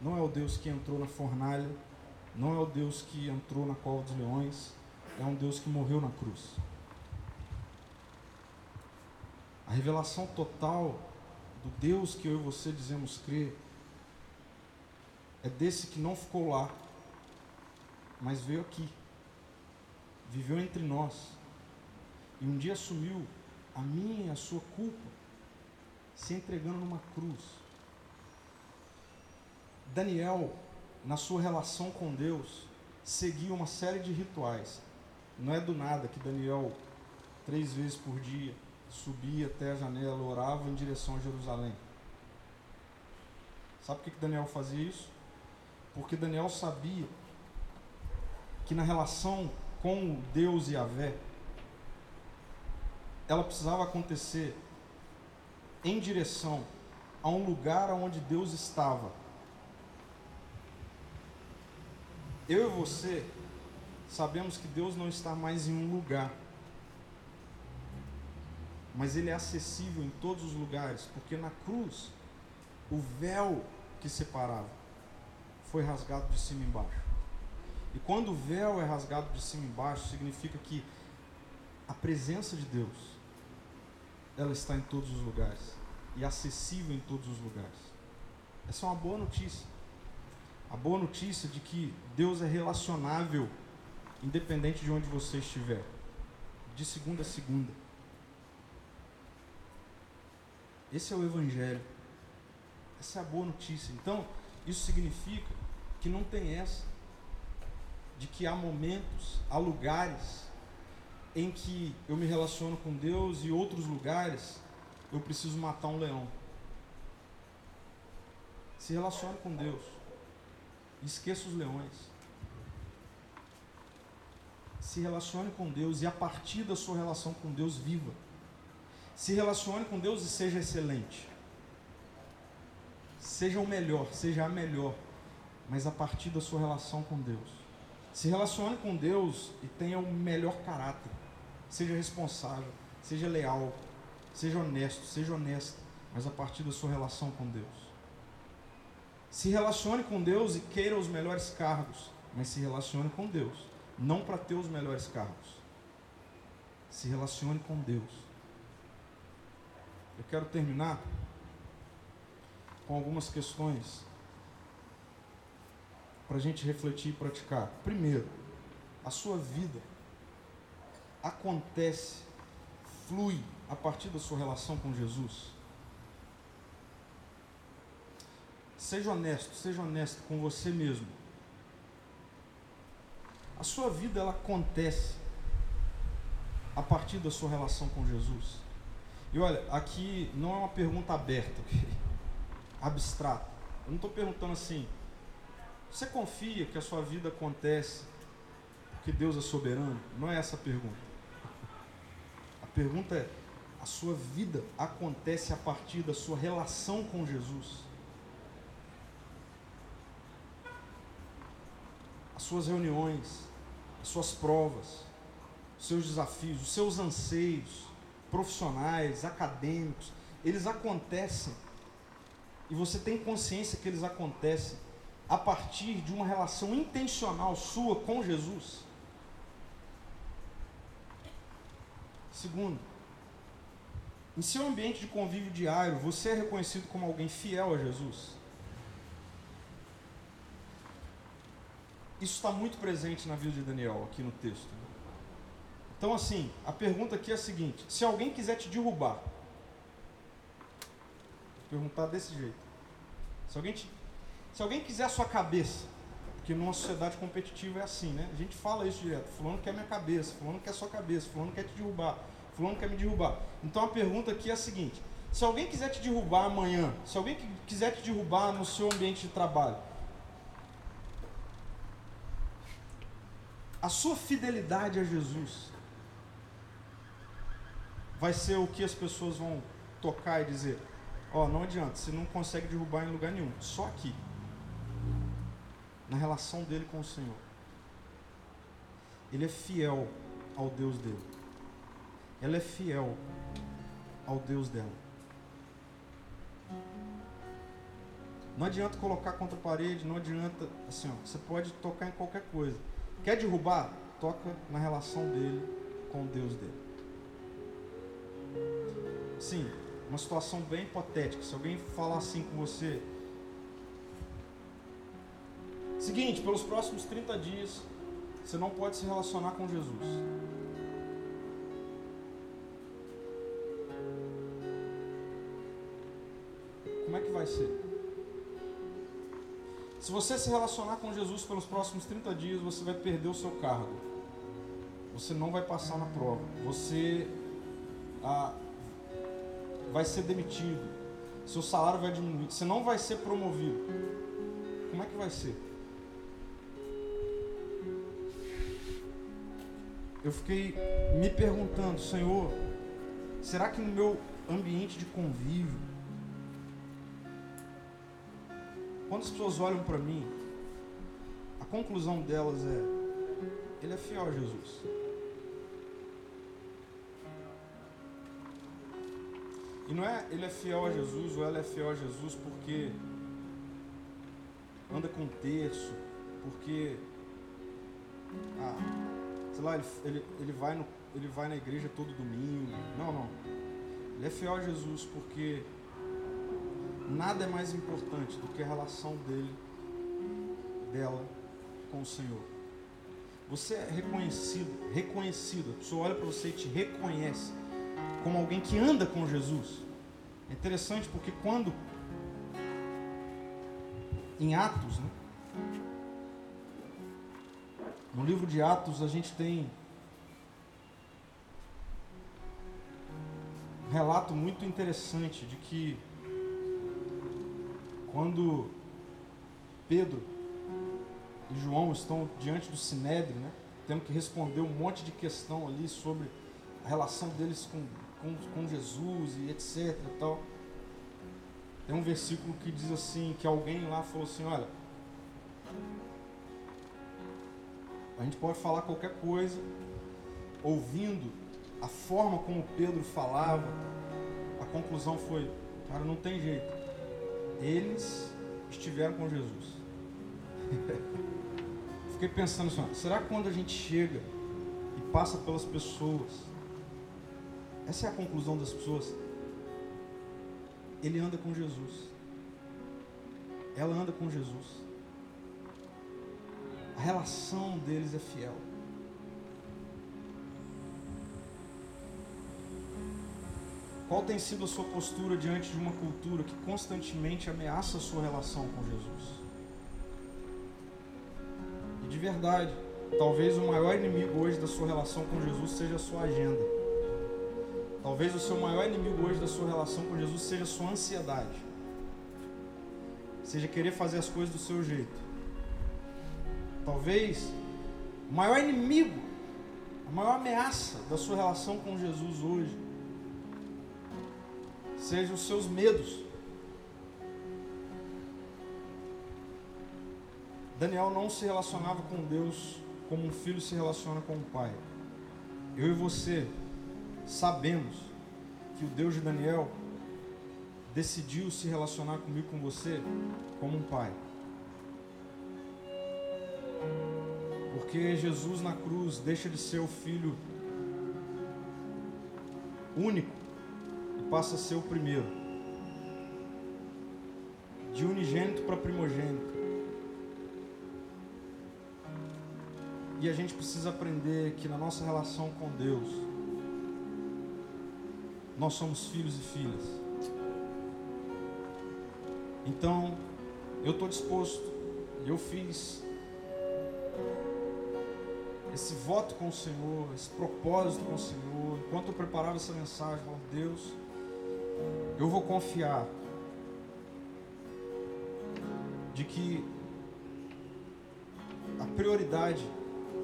Não é o Deus que entrou na fornalha, não é o Deus que entrou na cova dos leões, é um Deus que morreu na cruz. A revelação total do Deus que eu e você dizemos crer é desse que não ficou lá, mas veio aqui, viveu entre nós e um dia assumiu a minha e a sua culpa, se entregando numa cruz. Daniel, na sua relação com Deus, seguia uma série de rituais. Não é do nada que Daniel, três vezes por dia, subia até a janela, orava em direção a Jerusalém. Sabe por que Daniel fazia isso? Porque Daniel sabia que na relação com Deus e a Vé, ela precisava acontecer em direção a um lugar onde Deus estava. Eu e você sabemos que Deus não está mais em um lugar, mas Ele é acessível em todos os lugares, porque na cruz o véu que separava foi rasgado de cima e embaixo. E quando o véu é rasgado de cima e embaixo, significa que a presença de Deus ela está em todos os lugares e acessível em todos os lugares. Essa é uma boa notícia. A boa notícia de que Deus é relacionável independente de onde você estiver, de segunda a segunda. Esse é o Evangelho. Essa é a boa notícia. Então, isso significa que não tem essa de que há momentos, há lugares em que eu me relaciono com Deus e outros lugares eu preciso matar um leão. Se relacione com Deus. Esqueça os leões. Se relacione com Deus e a partir da sua relação com Deus, viva. Se relacione com Deus e seja excelente. Seja o melhor, seja a melhor, mas a partir da sua relação com Deus. Se relacione com Deus e tenha o melhor caráter seja responsável, seja leal, seja honesto, seja honesta, mas a partir da sua relação com Deus. Se relacione com Deus e queira os melhores cargos, mas se relacione com Deus, não para ter os melhores cargos. Se relacione com Deus. Eu quero terminar com algumas questões para a gente refletir e praticar. Primeiro, a sua vida acontece, flui a partir da sua relação com Jesus? Seja honesto, seja honesto com você mesmo. A sua vida ela acontece a partir da sua relação com Jesus. E olha, aqui não é uma pergunta aberta, abstrata. Eu não estou perguntando assim. Você confia que a sua vida acontece porque Deus é soberano? Não é essa a pergunta pergunta é: a sua vida acontece a partir da sua relação com Jesus? As suas reuniões, as suas provas, os seus desafios, os seus anseios profissionais, acadêmicos, eles acontecem e você tem consciência que eles acontecem a partir de uma relação intencional sua com Jesus? Segundo, em seu ambiente de convívio diário, você é reconhecido como alguém fiel a Jesus? Isso está muito presente na vida de Daniel, aqui no texto. Então, assim, a pergunta aqui é a seguinte: se alguém quiser te derrubar, vou perguntar desse jeito. Se alguém, te, se alguém quiser a sua cabeça, porque numa sociedade competitiva é assim, né? A gente fala isso direto. Fulano quer minha cabeça, fulano quer sua cabeça, fulano quer te derrubar, fulano quer me derrubar. Então a pergunta aqui é a seguinte: se alguém quiser te derrubar amanhã, se alguém quiser te derrubar no seu ambiente de trabalho, a sua fidelidade a Jesus vai ser o que as pessoas vão tocar e dizer: Ó, não adianta, você não consegue derrubar em lugar nenhum, só aqui na relação dele com o Senhor. Ele é fiel ao Deus dele. Ela é fiel ao Deus dela. Não adianta colocar contra a parede, não adianta, assim, ó, você pode tocar em qualquer coisa. Quer derrubar? Toca na relação dele com o Deus dele. Sim, uma situação bem hipotética. Se alguém falar assim com você, seguinte, pelos próximos 30 dias, você não pode se relacionar com Jesus. Como é que vai ser? Se você se relacionar com Jesus pelos próximos 30 dias, você vai perder o seu cargo. Você não vai passar na prova. Você vai ser demitido. Seu salário vai diminuir. Você não vai ser promovido. Como é que vai ser? Eu fiquei me perguntando, Senhor, será que no meu ambiente de convívio, quando as pessoas olham para mim, a conclusão delas é: Ele é fiel a Jesus. E não é ele é fiel a Jesus ou ela é fiel a Jesus porque anda com terço, porque ah, sei lá, ele, ele, ele, vai no, ele vai na igreja todo domingo. Não, não. Ele é fiel a Jesus porque nada é mais importante do que a relação dele, dela com o Senhor. Você é reconhecido, reconhecido. A pessoa olha para você e te reconhece como alguém que anda com Jesus. É interessante porque quando em Atos, né? no livro de Atos a gente tem um relato muito interessante de que quando Pedro e João estão diante do Sinédrio, né, tendo que responder um monte de questão ali sobre relação deles com com, com Jesus e etc. E tal. Tem um versículo que diz assim, que alguém lá falou assim, olha, a gente pode falar qualquer coisa, ouvindo a forma como Pedro falava, a conclusão foi, cara, não tem jeito. Eles estiveram com Jesus. Fiquei pensando assim, será que quando a gente chega e passa pelas pessoas, essa é a conclusão das pessoas. Ele anda com Jesus. Ela anda com Jesus. A relação deles é fiel. Qual tem sido a sua postura diante de uma cultura que constantemente ameaça a sua relação com Jesus? E de verdade, talvez o maior inimigo hoje da sua relação com Jesus seja a sua agenda. Talvez o seu maior inimigo hoje da sua relação com Jesus seja a sua ansiedade. Seja querer fazer as coisas do seu jeito. Talvez o maior inimigo, a maior ameaça da sua relação com Jesus hoje seja os seus medos. Daniel não se relacionava com Deus como um filho se relaciona com o pai. Eu e você sabemos que o Deus de Daniel decidiu se relacionar comigo, com você, como um pai. Porque Jesus na cruz deixa de ser o filho único e passa a ser o primeiro. De unigênito para primogênito. E a gente precisa aprender que na nossa relação com Deus, nós somos filhos e filhas. Então, eu estou disposto, eu fiz esse voto com o Senhor, esse propósito com o Senhor, enquanto eu preparava essa mensagem, falando, Deus, eu vou confiar de que a prioridade,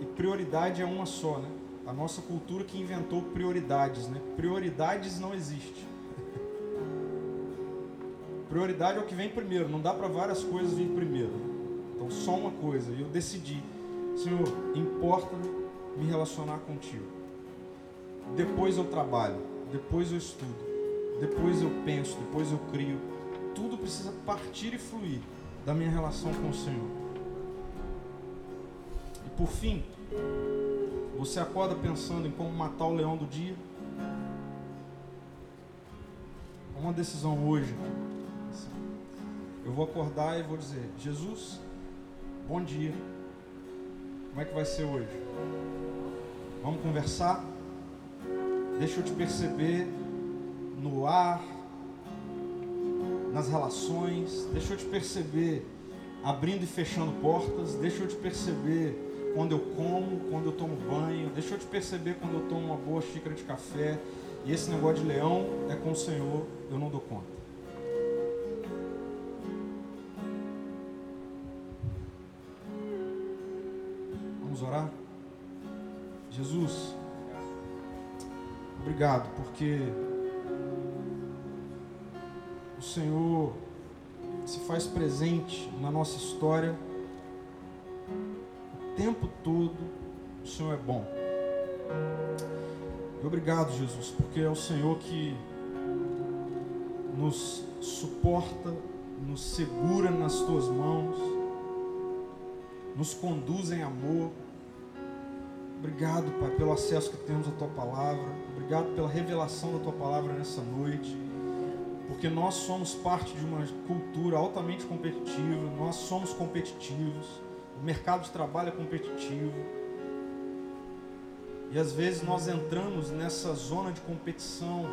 e prioridade é uma só, né? A nossa cultura que inventou prioridades, né? Prioridades não existe. Prioridade é o que vem primeiro, não dá para várias coisas vir primeiro. Então só uma coisa, e eu decidi, Senhor, importa me relacionar contigo. Depois eu trabalho, depois eu estudo, depois eu penso, depois eu crio. Tudo precisa partir e fluir da minha relação com o Senhor. E por fim, você acorda pensando em como matar o leão do dia? uma decisão hoje. Eu vou acordar e vou dizer: Jesus, bom dia. Como é que vai ser hoje? Vamos conversar? Deixa eu te perceber no ar, nas relações, deixa eu te perceber abrindo e fechando portas, deixa eu te perceber quando eu como, quando eu tomo banho, deixa eu te perceber quando eu tomo uma boa xícara de café. E esse negócio de leão é com o Senhor, eu não dou conta. Vamos orar? Jesus, obrigado porque o Senhor se faz presente na nossa história tempo todo. O Senhor é bom. Obrigado, Jesus, porque é o Senhor que nos suporta, nos segura nas tuas mãos, nos conduz em amor. Obrigado, Pai, pelo acesso que temos à tua palavra. Obrigado pela revelação da tua palavra nessa noite porque nós somos parte de uma cultura altamente competitiva, nós somos competitivos, o mercado de trabalho é competitivo. E às vezes nós entramos nessa zona de competição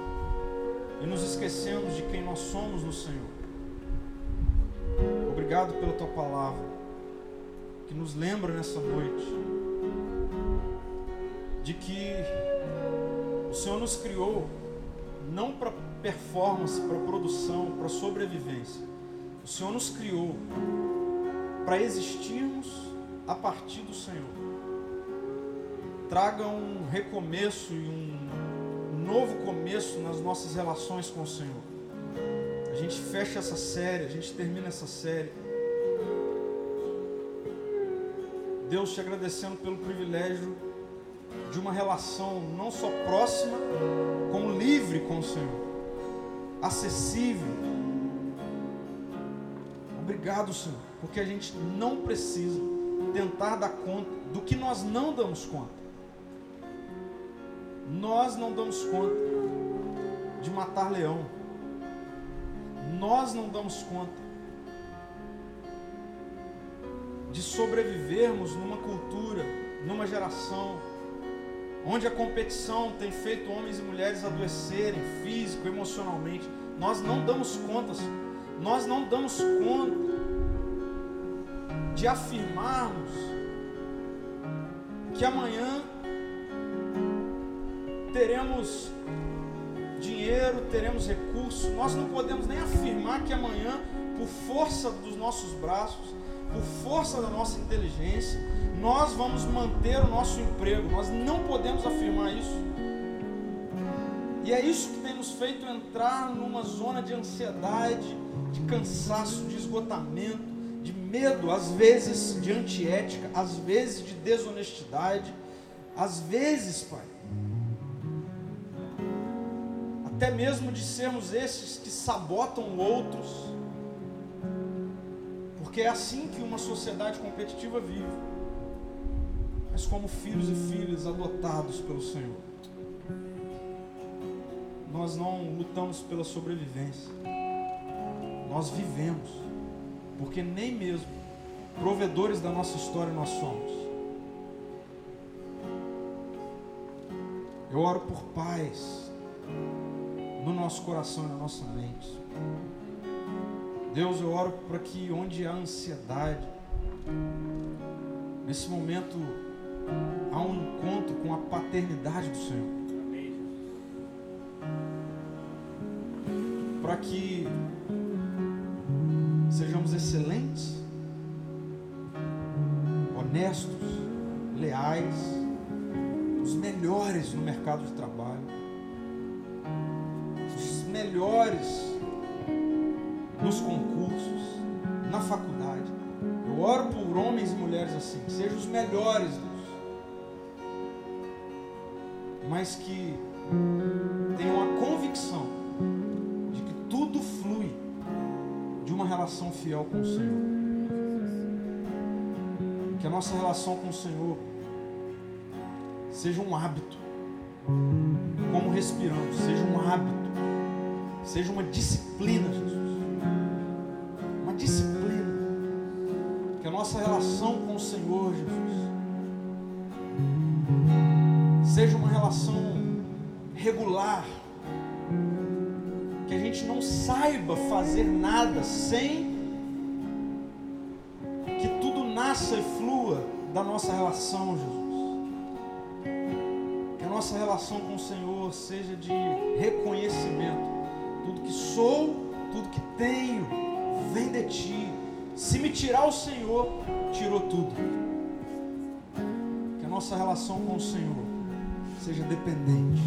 e nos esquecemos de quem nós somos no Senhor. Obrigado pela tua palavra, que nos lembra nessa noite de que o Senhor nos criou não para performance, para produção, para sobrevivência. O Senhor nos criou para existirmos a partir do Senhor. Traga um recomeço e um novo começo nas nossas relações com o Senhor. A gente fecha essa série, a gente termina essa série. Deus te agradecendo pelo privilégio de uma relação não só próxima, como livre com o Senhor acessível. Obrigado, Senhor, porque a gente não precisa tentar dar conta do que nós não damos conta. Nós não damos conta de matar leão. Nós não damos conta de sobrevivermos numa cultura, numa geração onde a competição tem feito homens e mulheres adoecerem físico, emocionalmente. Nós não damos conta, nós não damos conta de afirmarmos que amanhã teremos dinheiro, teremos recursos. Nós não podemos nem afirmar que amanhã, por força dos nossos braços, por força da nossa inteligência, nós vamos manter o nosso emprego. Nós não podemos afirmar isso. E é isso que tem nos feito entrar numa zona de ansiedade, de cansaço, de esgotamento, de medo, às vezes de antiética, às vezes de desonestidade, às vezes, Pai, até mesmo de sermos esses que sabotam outros, porque é assim que uma sociedade competitiva vive mas como filhos e filhas adotados pelo Senhor. Nós não lutamos pela sobrevivência, nós vivemos, porque nem mesmo provedores da nossa história nós somos. Eu oro por paz no nosso coração e na nossa mente. Deus, eu oro para que onde há ansiedade, nesse momento a um encontro com a paternidade do Senhor. Para que excelentes, honestos, leais, os melhores no mercado de trabalho, os melhores nos concursos, na faculdade. Eu oro por homens e mulheres assim, que sejam os melhores mas que tenham a convicção relação fiel com o Senhor. Que a nossa relação com o Senhor seja um hábito, como respiramos, seja um hábito, seja uma disciplina, Jesus. Uma disciplina. Que a nossa relação com o Senhor, Jesus, seja uma relação regular. Saiba fazer nada sem que tudo nasça e flua da nossa relação, Jesus nossa relação com o Senhor seja de reconhecimento. Tudo que sou, tudo que tenho, vem de Ti. Se me tirar o Senhor, tirou tudo. Que a nossa relação com o Senhor seja dependente